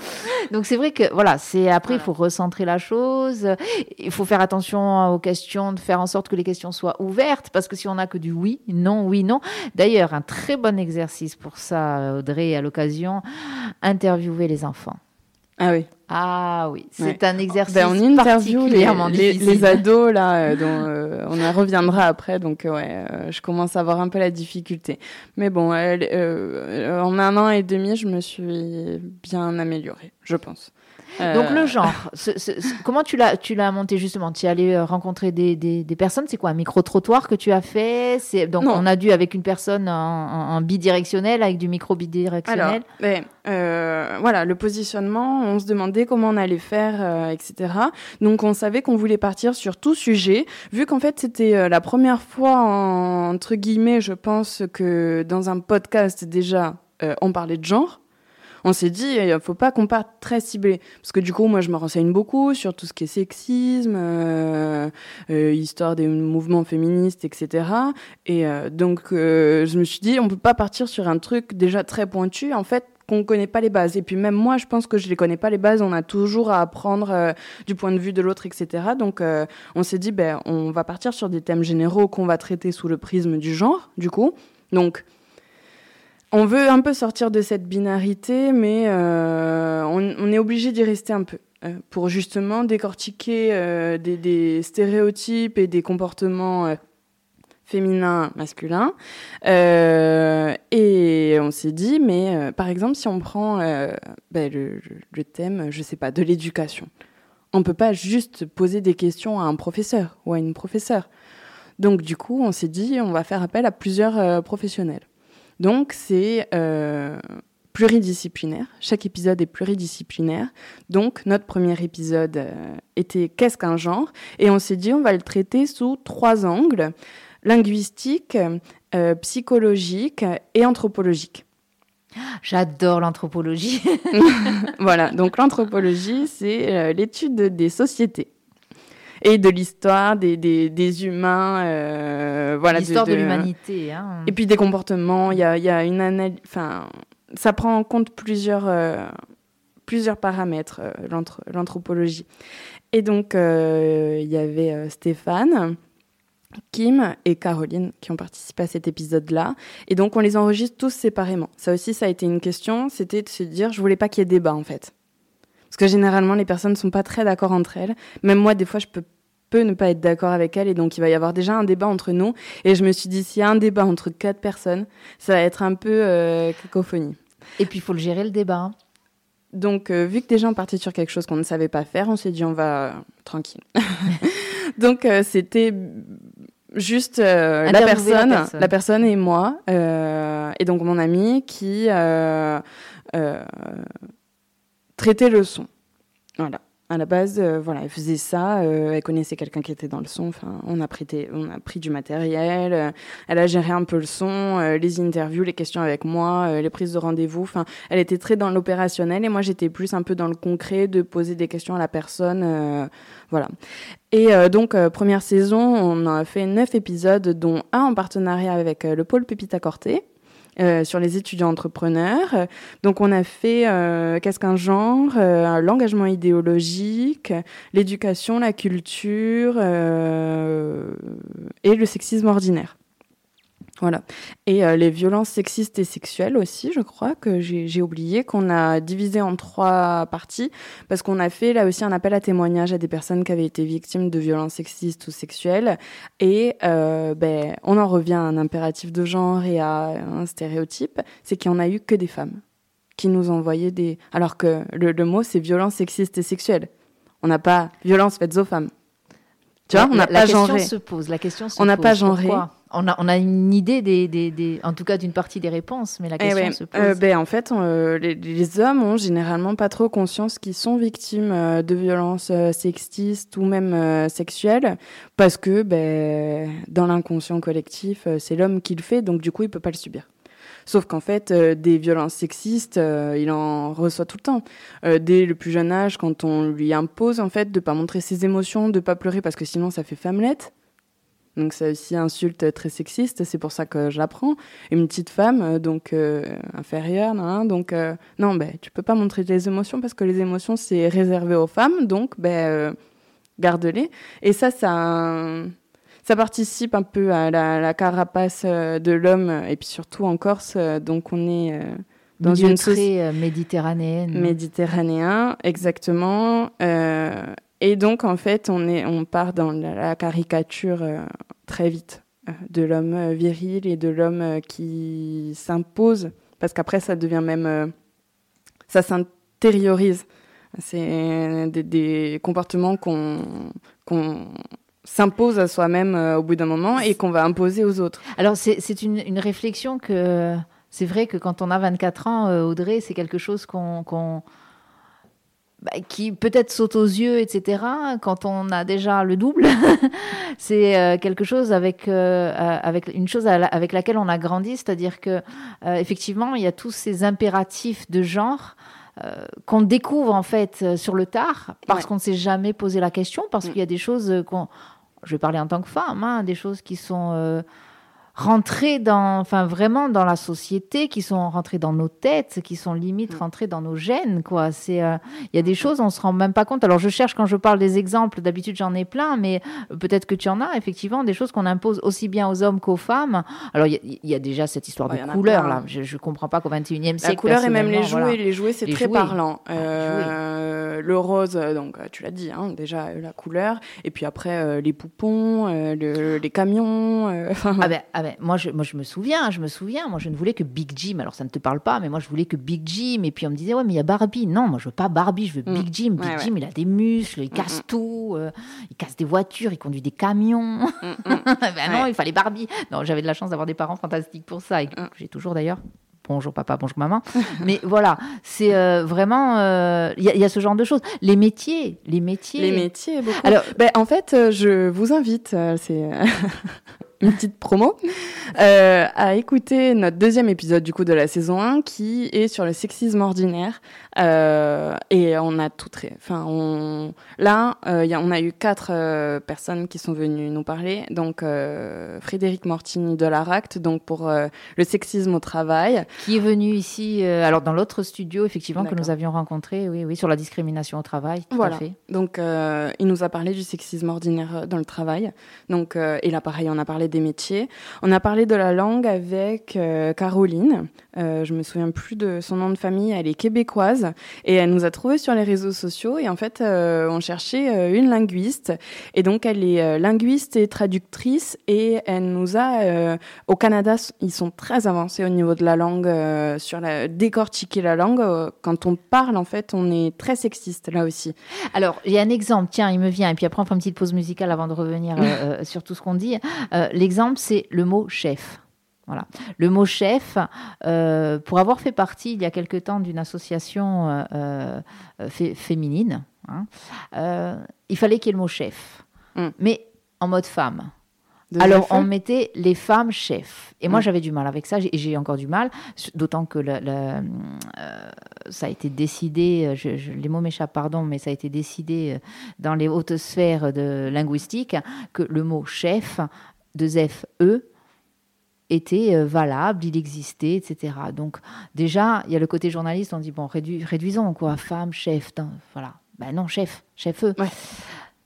Donc, c'est vrai que, voilà, c'est après, il faut recentrer la chose. Il faut faire attention aux questions, de faire en sorte que les questions soient ouvertes. Parce que si on n'a que du oui, non, oui, non. D'ailleurs, un très bon exercice pour ça, Audrey, à l'occasion, interviewer les enfants. Ah oui. Ah oui, c'est un exercice ben, on interview les, les, ados là, euh, dont euh, on en reviendra après. Donc euh, ouais, je commence à avoir un peu la difficulté. Mais bon, en un an et demi, je me suis bien améliorée, je pense. Donc le genre, comment tu l'as tu l'as monté justement? Tu es allé rencontrer des, des, des personnes? C'est quoi un micro trottoir que tu as fait? C'est donc on a dû avec une personne en, bidirectionnel avec du micro bidirectionnel. Alors, ben, voilà le positionnement. On se demandait comment on allait faire, euh, etc. Donc on savait qu'on voulait partir sur tout sujet, vu qu'en fait c'était euh, la première fois, entre guillemets, je pense que dans un podcast déjà, euh, on parlait de genre on s'est dit, il ne faut pas qu'on parte très ciblé. Parce que du coup, moi, je me renseigne beaucoup sur tout ce qui est sexisme, histoire des mouvements féministes, etc. Et donc, je me suis dit, on ne peut pas partir sur un truc déjà très pointu. En fait, qu'on connaît pas les bases. Et puis même moi, je pense que je les connais pas les bases. On a toujours à apprendre euh, du point de vue de l'autre, etc. Donc euh, on s'est dit, ben on va partir sur des thèmes généraux qu'on va traiter sous le prisme du genre, du coup. Donc on veut un peu sortir de cette binarité, mais euh, on, est obligé d'y rester un peu pour justement décortiquer des, des, stéréotypes et des comportements féminin, masculin. Euh, et on s'est dit, mais euh, par exemple, si on prend euh, ben, le, le, thème, je sais pas, de l'éducation, on peut pas juste poser des questions à un professeur ou à une professeure. Donc du coup, on s'est dit, on va faire appel à plusieurs professionnels. Donc c'est pluridisciplinaire. Chaque épisode est pluridisciplinaire. Donc, notre premier épisode était Qu'est-ce qu'un genre? Et on s'est dit, on va le traiter sous trois angles linguistique, euh, psychologique et anthropologique. J'adore l'anthropologie. voilà, donc l'anthropologie, c'est euh, l'étude des sociétés et de l'histoire des, des, humains. Euh, voilà, l'histoire de, l'humanité. Hein. Et puis des comportements. Il y a, y a, une analyse. Enfin, ça prend en compte plusieurs, plusieurs paramètres, l'anthropologie. Et donc, il y avait Stéphane Kim et Caroline qui ont participé à cet épisode-là. Et donc, on les enregistre tous séparément. Ça aussi, ça a été une question. C'était de se dire, je voulais pas qu'il y ait débat, en fait. Parce que généralement, les personnes ne sont pas très d'accord entre elles. Même moi, des fois, je peux, peux ne pas être d'accord avec elles. Et donc, il va y avoir déjà un débat entre nous. Et je me suis dit, s'il y a un débat entre quatre personnes, ça va être un peu euh, cacophonie. Et puis, il faut le gérer, le débat. Hein. Donc, euh, vu que déjà on partait sur quelque chose qu'on ne savait pas faire, on s'est dit on va tranquille. Donc, c'était juste euh, la, personne, la, personne, et moi, euh, et donc mon ami qui euh, traitait le son. Voilà. À la base, voilà, elle faisait ça. elle connaissait quelqu'un qui était dans le son. Enfin, on a pris, on a pris du matériel. elle a géré un peu le son, les interviews, les questions avec moi, les prises de rendez-vous. Enfin, elle était très dans l'opérationnel et moi j'étais plus un peu dans le concret, de poser des questions à la personne. voilà. Et euh, donc, euh, première saison, on a fait neuf épisodes, dont un en partenariat avec euh, le pôle Pépita Corté. Sur les étudiants entrepreneurs. Donc on a fait qu'est-ce qu'un genre, l'engagement idéologique, l'éducation, la culture et le sexisme ordinaire. Voilà. Et euh, les violences sexistes et sexuelles aussi, je crois que j'ai oublié qu'on a divisé en trois parties parce qu'on a fait là aussi un appel à témoignage à des personnes qui avaient été victimes de violences sexistes ou sexuelles. Et euh, ben, on en revient à un impératif de genre et à un stéréotype, c'est qu'il n'y en a eu que des femmes qui nous envoyaient des... Alors que le, le mot, c'est violence sexiste et sexuelle. On n'a pas violence faites aux femmes. Tu vois, on n'a pas genré. Se pose, la question se on n'a pas genré. On a, on a une idée, des, des, des, en tout cas d'une partie des réponses, mais la eh question se pose. Euh, ben, en fait, euh, les, hommes ont généralement pas trop conscience qu'ils sont victimes euh, de violences sexistes ou même sexuelles, parce que ben, dans l'inconscient collectif, c'est l'homme qui le fait, donc du coup, il peut pas le subir. Sauf qu'en fait, euh, des violences sexistes, euh, il en reçoit tout le temps. Euh, dès le plus jeune âge, quand on lui impose en fait de pas montrer ses émotions, de pas pleurer parce que sinon ça fait femmelette. Donc c'est aussi insulte très sexiste, c'est pour ça que j'apprends. Une petite femme, donc inférieure, donc non, ben tu peux pas montrer tes émotions parce que les émotions c'est réservé aux femmes, donc ben garde-les. Et ça, ça ça participe un peu à la, carapace euh, de l'homme et puis surtout en Corse. Euh, donc on est euh, dans une très méditerranéenne. Méditerranéen, exactement. Et donc en fait on est on part dans la, caricature très vite de l'homme viril et de l'homme qui s'impose parce qu'après ça devient même ça s'intériorise. C'est des, comportements qu'on qu'on s'impose à soi-même euh, au bout d'un moment et qu'on va imposer aux autres. Alors c'est une, une, réflexion que c'est vrai que quand on a 24 ans, euh, Audrey, c'est quelque chose qu'on bah, qui peut-être saute aux yeux, etc. Quand on a déjà le double, c'est euh, quelque chose avec avec une chose avec laquelle on a grandi, c'est-à-dire que effectivement il y a tous ces impératifs de genre. qu'on découvre en fait sur le tard parce qu'on ne s'est jamais posé la question parce mm. qu'il y a des choses qu'on je vais parler en tant que femme, hein, des choses qui sont euh, rentrer dans, enfin vraiment dans la société, qui sont rentrés dans nos têtes, qui sont limite mm. rentrés dans nos gènes, quoi. C'est, euh, il y a des choses, on se rend même pas compte. Alors je cherche quand je parle des exemples, d'habitude j'en ai plein, mais peut-être que tu en as effectivement des choses qu'on impose aussi bien aux hommes qu'aux femmes. Alors il y, a déjà cette histoire de couleur là. Je, je comprends pas qu'au 21e siècle. La couleur et même les jouets, les jouets c'est très parlant. Ah, euh, le rose, donc tu l'as dit, hein, déjà la couleur, et puis après les poupons, les camions. ah ben, ah ben moi, je, moi, je me souviens, je me souviens, moi, je ne voulais que Big Jim. Alors, ça ne te parle pas, mais moi, je voulais que Big Jim. Et puis, on me disait, ouais, mais il y a Barbie. Non, moi, je veux pas Barbie, je veux Big mm. Jim. Big Jim, il a des muscles, il casse tout, euh, il casse des voitures, il conduit des camions. Mm, ben non, il fallait Barbie. Non, j'avais de la chance d'avoir des parents fantastiques pour ça, et j'ai toujours d'ailleurs bonjour papa, bonjour maman. Mais voilà, c'est euh, vraiment, euh, il y, a ce genre de choses. Les métiers, les métiers. Les métiers, beaucoup. Alors, ben, en fait, je vous invite, c'est une petite promo, euh, à écouter notre deuxième épisode du coup de la saison 1 qui est sur le sexisme ordinaire. Euh, et on a tout très. Enfin, on... là, euh, y a, on a eu quatre personnes qui sont venues nous parler. Donc, Frédéric Mortini de l'ARACT, donc pour le sexisme au travail. Qui est venu ici, alors dans l'autre studio, effectivement, que nous avions rencontré, oui, oui, sur la discrimination au travail. Tout voilà. À fait. Donc, il nous a parlé du sexisme ordinaire dans le travail. Donc, et là, pareil, on a parlé des métiers. On a parlé de la langue avec Caroline. je me souviens plus de son nom de famille. Elle est québécoise. Et elle nous a trouvé sur les réseaux sociaux. Et en fait, euh, on cherchait euh, une linguiste. Et donc, elle est euh, linguiste et traductrice. Et elle nous a, euh, au Canada, ils sont très avancés au niveau de la langue, euh, sur la, décortiquer la langue. Quand on parle, en fait, on est très sexiste là aussi. Alors, il y a un exemple, tiens, il me vient. Et puis après, on fait une petite pause musicale avant de revenir sur tout ce qu'on dit. L'exemple, c'est le mot chef. Voilà. Le mot chef, euh, pour avoir fait partie il y a quelque temps d'une association euh, euh, féminine, hein, euh, il fallait qu'il y ait le mot chef, mm. mais en mode femme. De Alors on mettait les femmes chefs. Et mm. moi j'avais du mal avec ça, et j'ai encore du mal, d'autant que ça a été décidé, je, je, les mots m'échappent, pardon, mais ça a été décidé dans les hautes sphères de linguistique que le mot chef, de F, E, était euh, valable, il existait, etc. Donc déjà, il y a le côté journaliste, on dit, bon, rédu réduisons, quoi, femme, chef, voilà. Ben non, chef, chef eux. Ouais.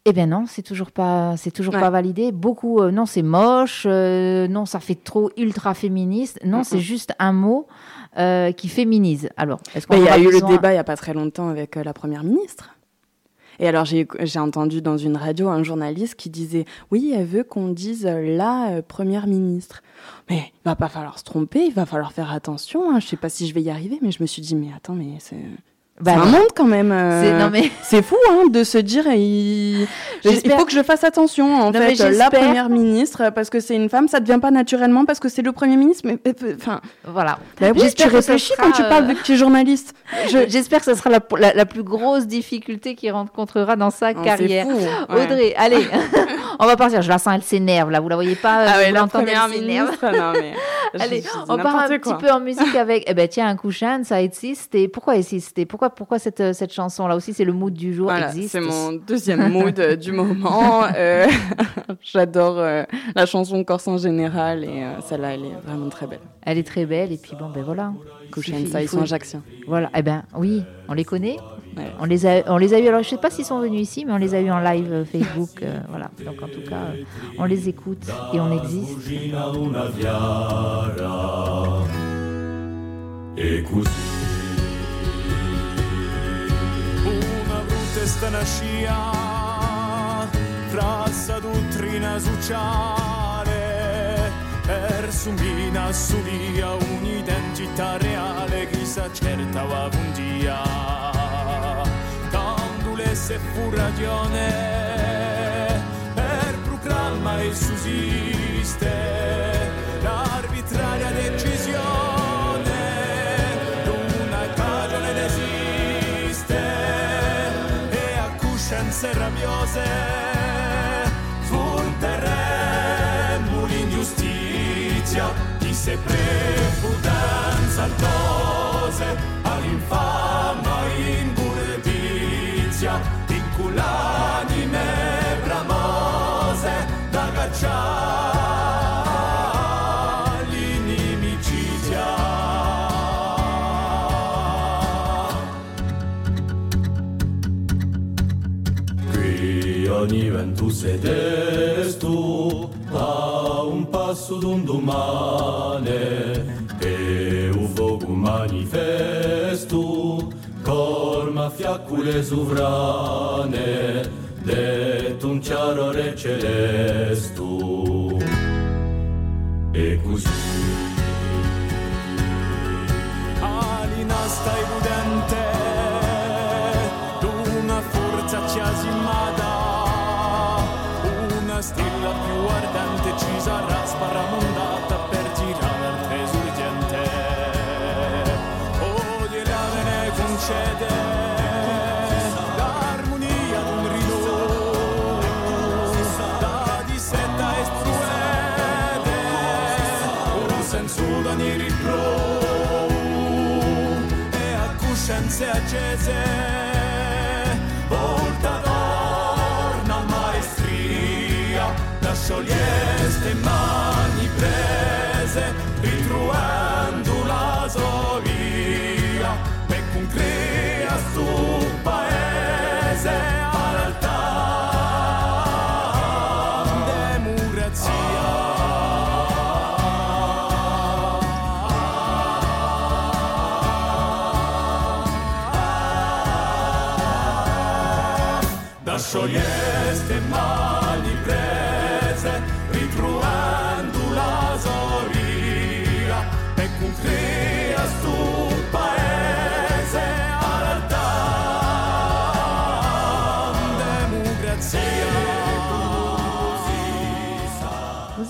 Eh bien non, c'est toujours pas, c'est toujours ouais. pas validé. Beaucoup, euh, non, c'est moche, euh, non, ça fait trop ultra féministe. Non, mm -hmm. c'est juste un mot euh, qui féminise. Alors, est-ce qu'on Il y a eu le débat il y a pas très longtemps avec la première ministre. Et alors, j'ai entendu dans une radio un journaliste qui disait Oui, elle veut qu'on dise la euh, première ministre. Mais il va pas falloir se tromper, il va falloir faire attention. Hein. Je sais pas si je vais y arriver, mais je me suis dit Mais attends, mais c'est. Bah, c'est un monde quand même. Euh, c'est fou hein, de se dire il... il faut que je fasse attention en non, fait la première ministre parce que c'est une femme, ça devient pas naturellement parce que c'est le premier ministre. Mais enfin voilà. Bah, oui, tu réfléchis quand tu parles vu que tu es journaliste. J'espère que ce sera la, la, la, plus grosse difficulté qu'il rencontrera dans sa oh, carrière. Fou, ouais. Audrey, allez, on va partir. Je la sens, elle s'énerve là. Vous la voyez pas Ah ouais, la première ministre. non mais. allez, on part un quoi. petit peu en musique avec. Eh ben tiens, un couchin, ça existe. Et pourquoi existe Et pourquoi pourquoi cette, cette chanson là aussi c'est le mood du jour voilà, existe? c'est mon deuxième mood du moment euh, j'adore euh, la chanson Corse en général et euh, celle-là elle est vraiment très belle elle est très belle et puis bon ben voilà ça ils sont ajacciens voilà eh ben oui on les connaît on les a on les a eu alors je sais pas s'ils sont venus ici mais on les a eu en live Facebook voilà. Donc en tout cas on les écoute et on existe. Et testa na scia fra sa dottrina sociale per sumina sulia un'identità reale che sa certa un dia se fu ragione. Per proclama e sussiste l'arbitraria decisione d'una cagione desiste e a coscienze rabbiose fulteremo l'ingiustizia di se prepudenza altose all'infama ingurdizia cu lanime bramoase Dacă ogni vento sedestu a un passo d'un domani Acule suvrane de un ciaro re celestu. E così. Alina stai udente, una forza ci ciasimata, una stella più ardente ci sarà. potenze accese. Volta torna maestria, la sciolieste mano. So yeah.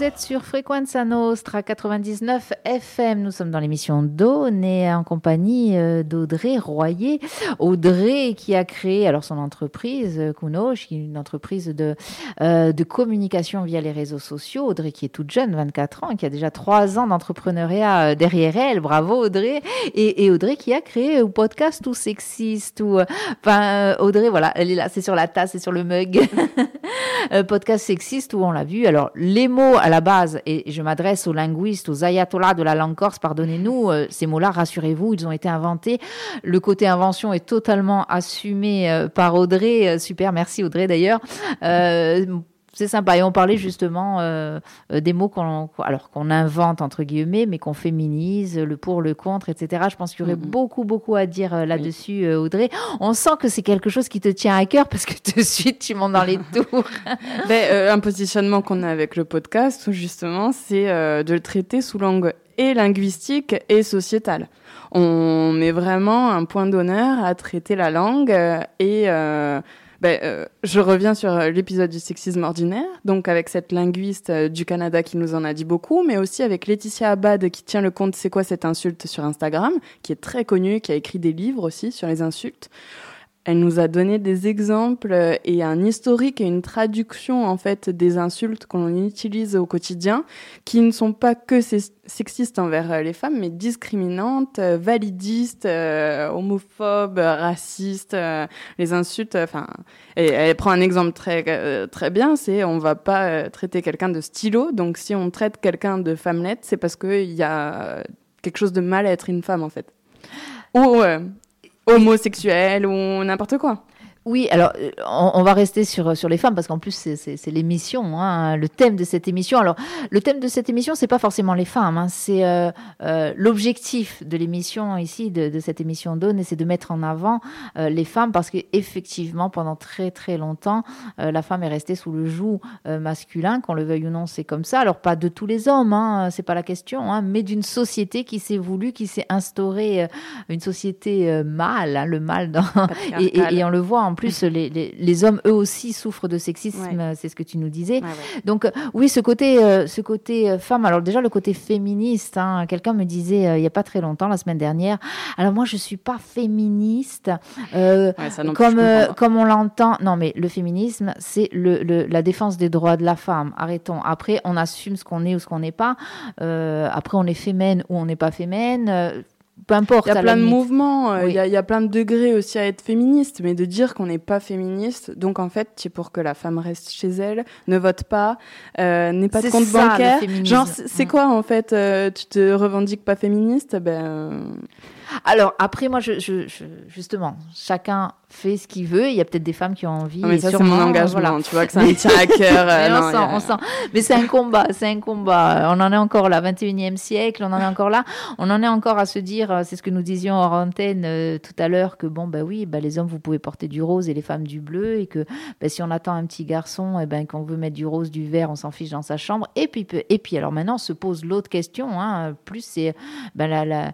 Vous êtes sur Frequenza Nostra 99 FM. Nous sommes dans l'émission Dawn et en compagnie euh, d'Audrey Royer. Audrey qui a créé alors son entreprise euh, Kunosh, qui est une entreprise de, euh, de communication via les réseaux sociaux. Audrey qui est toute jeune, 24 ans, qui a déjà 3 ans d'entrepreneuriat derrière elle. Bravo Audrey. Et, Audrey qui a créé un podcast tout sexiste. Ou, enfin, Audrey, voilà, elle est là, c'est sur la tasse, c'est sur le mug. podcast sexiste où on l'a vu. Alors, les mots à la base, et je m'adresse aux linguistes, aux ayatollahs de la langue corse, pardonnez-nous, euh, ces mots-là, rassurez-vous, ils ont été inventés. Le côté invention est totalement assumé euh, par Audrey. Euh, super, merci Audrey d'ailleurs c'est sympa. Et on parlait justement euh, euh, des mots qu'on, alors qu'on invente entre guillemets, mais qu'on féminise, le pour, le contre, etc. Je pense qu'il y aurait beaucoup, beaucoup à dire euh, là-dessus, Audrey. On sent que c'est quelque chose qui te tient à cœur parce que de suite tu montes dans les tours. ben, un positionnement qu'on a avec le podcast, justement, c'est de le traiter sous langue et linguistique et sociétale. On met vraiment un point d'honneur à traiter la langue et ben, euh, je reviens sur euh, l'épisode du sexisme ordinaire, donc avec cette linguiste euh, du Canada qui nous en a dit beaucoup, mais aussi avec Laetitia Abad qui tient le compte C'est quoi cette insulte sur Instagram, qui est très connue, qui a écrit des livres aussi sur les insultes. Elle nous a donné des exemples et un historique et une traduction en fait des insultes qu'on utilise au quotidien, qui ne sont pas que sexistes envers euh, les femmes, mais discriminantes, euh, validistes, euh, homophobes, racistes. les insultes, enfin, elle prend un exemple très très bien, c'est on va pas traiter quelqu'un de stylo, donc si on traite quelqu'un de femmelette, c'est parce qu'il y a quelque chose de mal à être une femme en fait. Homosexuel ou n'importe quoi. Oui, alors euh, on, va rester sur, sur les femmes parce qu'en plus c'est l'émission, hein, le thème de cette émission. Alors le thème de cette émission, c'est pas forcément les femmes, hein, c'est euh, euh, l'objectif de l'émission ici, de, de, cette émission Dawn, c'est de mettre en avant les femmes parce qu'effectivement pendant très très longtemps, la femme est restée sous le joug masculin, qu'on le veuille ou non, c'est comme ça. Alors pas de tous les hommes, hein, c'est pas la question, hein, mais d'une société qui s'est voulu, qui s'est instaurée, une société mâle, le mâle, dans... et, et, on le voit en plus, les, les, hommes, eux aussi, souffrent de sexisme, c'est ce que tu nous disais. Donc, euh, oui, ce côté, euh, ce côté euh, femme, alors déjà, le côté féministe, hein, quelqu'un me disait il n'y a pas très longtemps, la semaine dernière, alors moi, je ne suis pas féministe, comme, comme on l'entend. Non, mais le féminisme, c'est le, la défense des droits de la femme. Arrêtons. Après, on assume ce qu'on est ou ce qu'on n'est pas. après, on est fémène ou on n'est pas fémène peu importe. Il y a plein de mouvements, euh, il y, a plein de degrés aussi à être féministe, mais de dire qu'on n'est pas féministe, donc en fait, c'est pour que la femme reste chez elle, ne vote pas, euh, n'ait pas de compte bancaire. Genre, c'est quoi en fait euh, Tu te revendiques pas féministe? Ben. Alors après, moi, je, je, justement, chacun fait ce qu'il veut. Il y a peut-être des femmes qui ont envie. mais ça, c'est mon engagement. Tu vois que ça me tient à cœur. Euh, on, sent, Mais c'est un combat, c'est un combat. On en est encore là, 21e siècle, on en est encore là. On en est encore à se dire, euh, c'est ce que nous disions en antenne euh, tout à l'heure, que bon, bah oui, bah, les hommes, vous pouvez porter du rose et les femmes du bleu, et que bah, si on attend un petit garçon, et eh ben qu'on veut mettre du rose, du vert, on s'en fiche dans sa chambre. Et puis, et puis alors maintenant se pose l'autre question. Hein, plus c'est ben, la, la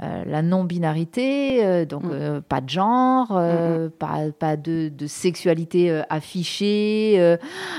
euh, la non-binarité, euh, donc mm. euh, pas de genre, mm, mm. pas, pas de, sexualité affichée,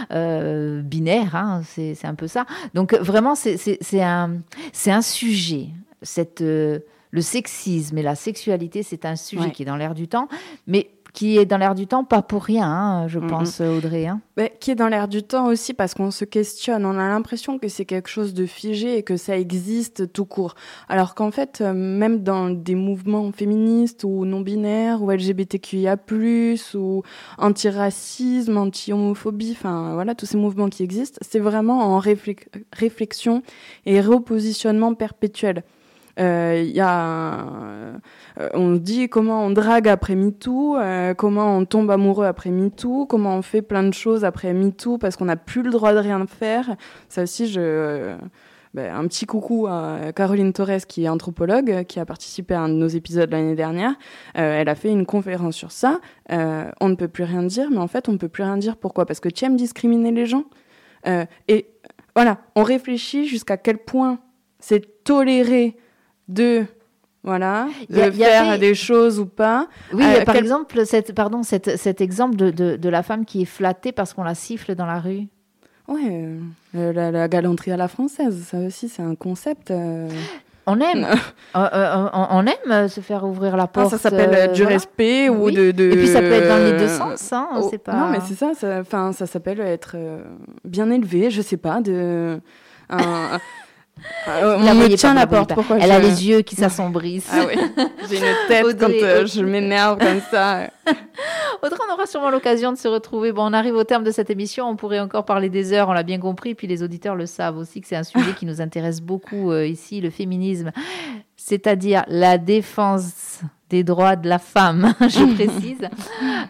binaire, hein, c'est un peu ça. Donc vraiment, c'est un, un sujet. Cette, le sexisme et la sexualité, c'est un sujet qui est dans l'air du temps, mais qui est dans l'air du temps, pas pour rien, hein, je pense, Audrey. Hein. qui est dans l'air du temps aussi parce qu'on se questionne. On a l'impression que c'est quelque chose de figé et que ça existe tout court. Alors qu'en fait, euh, même dans des mouvements féministes ou non-binaires ou LGBTQIA+, ou anti-racisme, anti-homophobie, enfin voilà, tous ces mouvements qui existent, c'est vraiment en réflexion et repositionnement perpétuel. Euh, y a, euh, on dit comment on drague après MeToo, euh, comment on tombe amoureux après MeToo, comment on fait plein de choses après MeToo parce qu'on n'a plus le droit de rien faire. Ça aussi, je, ben, un petit coucou à Caroline Torres qui est anthropologue, qui a participé à un de nos épisodes l'année dernière. elle a fait une conférence sur ça. on ne peut plus rien dire, mais en fait, on ne peut plus rien dire. Pourquoi? Parce que tu aimes discriminer les gens. et voilà, on réfléchit jusqu'à quel point c'est toléré de voilà, de faire des choses ou pas. Oui, euh, par exemple, cette, pardon, cet, cet exemple de, de, de, la femme qui est flattée parce qu'on la siffle dans la rue. Ouais, euh, la, la, galanterie à la française, ça aussi, c'est un concept. Euh. On aime, on, aime se faire ouvrir la porte. ça s'appelle du respect ou de, de, Et puis ça peut être dans les deux sens, hein, oh, pas. Non, mais c'est ça. Enfin, ça, s'appelle être bien élevé, je sais pas, de. Un, Ah, on me tient la porte. Pourquoi Elle a les yeux qui s'assombrissent. Ah oui. J'ai une tête quand euh, je m'énerve comme ça. Audrey, on aura sûrement l'occasion de se retrouver. Bon, on arrive au terme de cette émission. On pourrait encore parler des heures, on l'a bien compris. Puis les auditeurs le savent aussi que c'est un sujet qui nous intéresse beaucoup euh, ici, le féminisme, c'est-à-dire la défense des droits de la femme, je précise.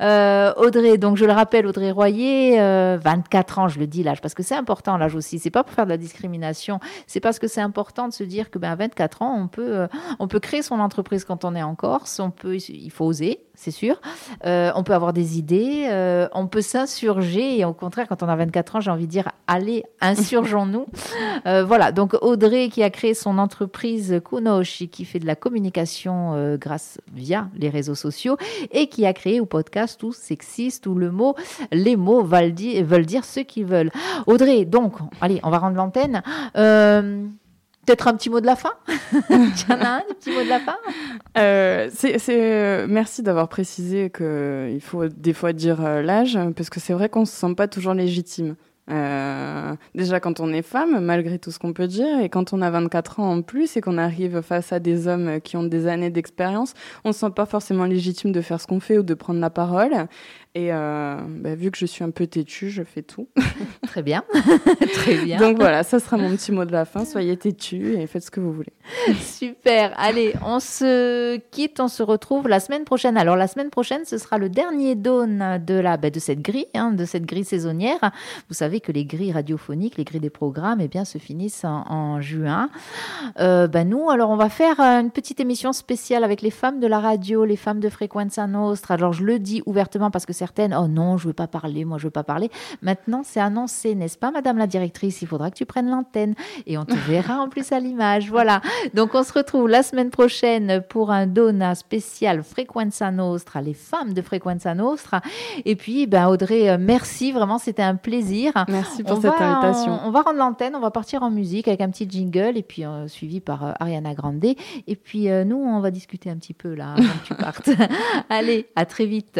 Euh, Audrey, donc je le rappelle, Audrey Royer, 24 euh, ans, je le dis l'âge, parce que c'est important l'âge aussi. C'est pas pour faire de la discrimination, c'est parce que c'est important de se dire que ben, à 24 ans, on peut, euh, on peut créer son entreprise quand on est en Corse, on peut, il faut oser, c'est sûr. on peut avoir des idées, on peut s'insurger, et au contraire, quand on a 24 ans, j'ai envie de dire, allez, insurgeons-nous. voilà, donc Audrey qui a créé son entreprise Kunoshi, qui fait de la communication grâce via les réseaux sociaux et qui a créé au podcast tout sexiste où le mot, les mots veulent dire, veulent dire ce qu'ils veulent. Audrey, donc, allez, on va rendre l'antenne. Euh, peut-être un petit mot de la fin? Tu en as un, un petit mot de la fin? Euh, euh, Merci d'avoir précisé qu'il faut des fois dire l'âge, parce que c'est vrai qu'on ne se sent pas toujours légitime. Euh, déjà quand on est femme, malgré tout ce qu'on peut dire, et quand on a 24 ans en plus et qu'on arrive face à des hommes qui ont des années d'expérience, on ne se sent pas forcément légitime de faire ce qu'on fait ou de prendre la parole. Et euh, bah, vu que je suis un peu têtue, je fais tout. Très bien. Très bien. Donc voilà, ça sera mon petit mot de la fin. Soyez têtue et faites ce que vous voulez. Super. Allez, on se quitte, on se retrouve la semaine prochaine. Alors la semaine prochaine, ce sera le dernier dawn de, la, bah, de cette grille, hein, de cette grille saisonnière. Vous savez que les grilles radiophoniques, les grilles des programmes, eh bien, se finissent en, juin. Euh, bah, nous, alors on va faire une petite émission spéciale avec les femmes de la radio, les femmes de Frequenza Nostra. Alors je le dis ouvertement parce que certaines, oh non, je veux pas parler, moi je veux pas parler. Maintenant, c'est annoncé, n'est-ce pas, Madame la directrice? Il faudra que tu prennes l'antenne et on te verra en plus à l'image. Voilà. Donc, on se retrouve la semaine prochaine pour un Dona spécial Frequenza Nostra, les femmes de Frequenza Nostra. Et puis, ben, Audrey, euh, merci, vraiment, c'était un plaisir. Merci pour cette invitation. On, va rendre l'antenne, on va partir en musique avec un petit jingle et puis euh, suivi par euh, Ariana Grande. Et puis, nous, on va discuter un petit peu là avant que tu partes. Allez, à très vite.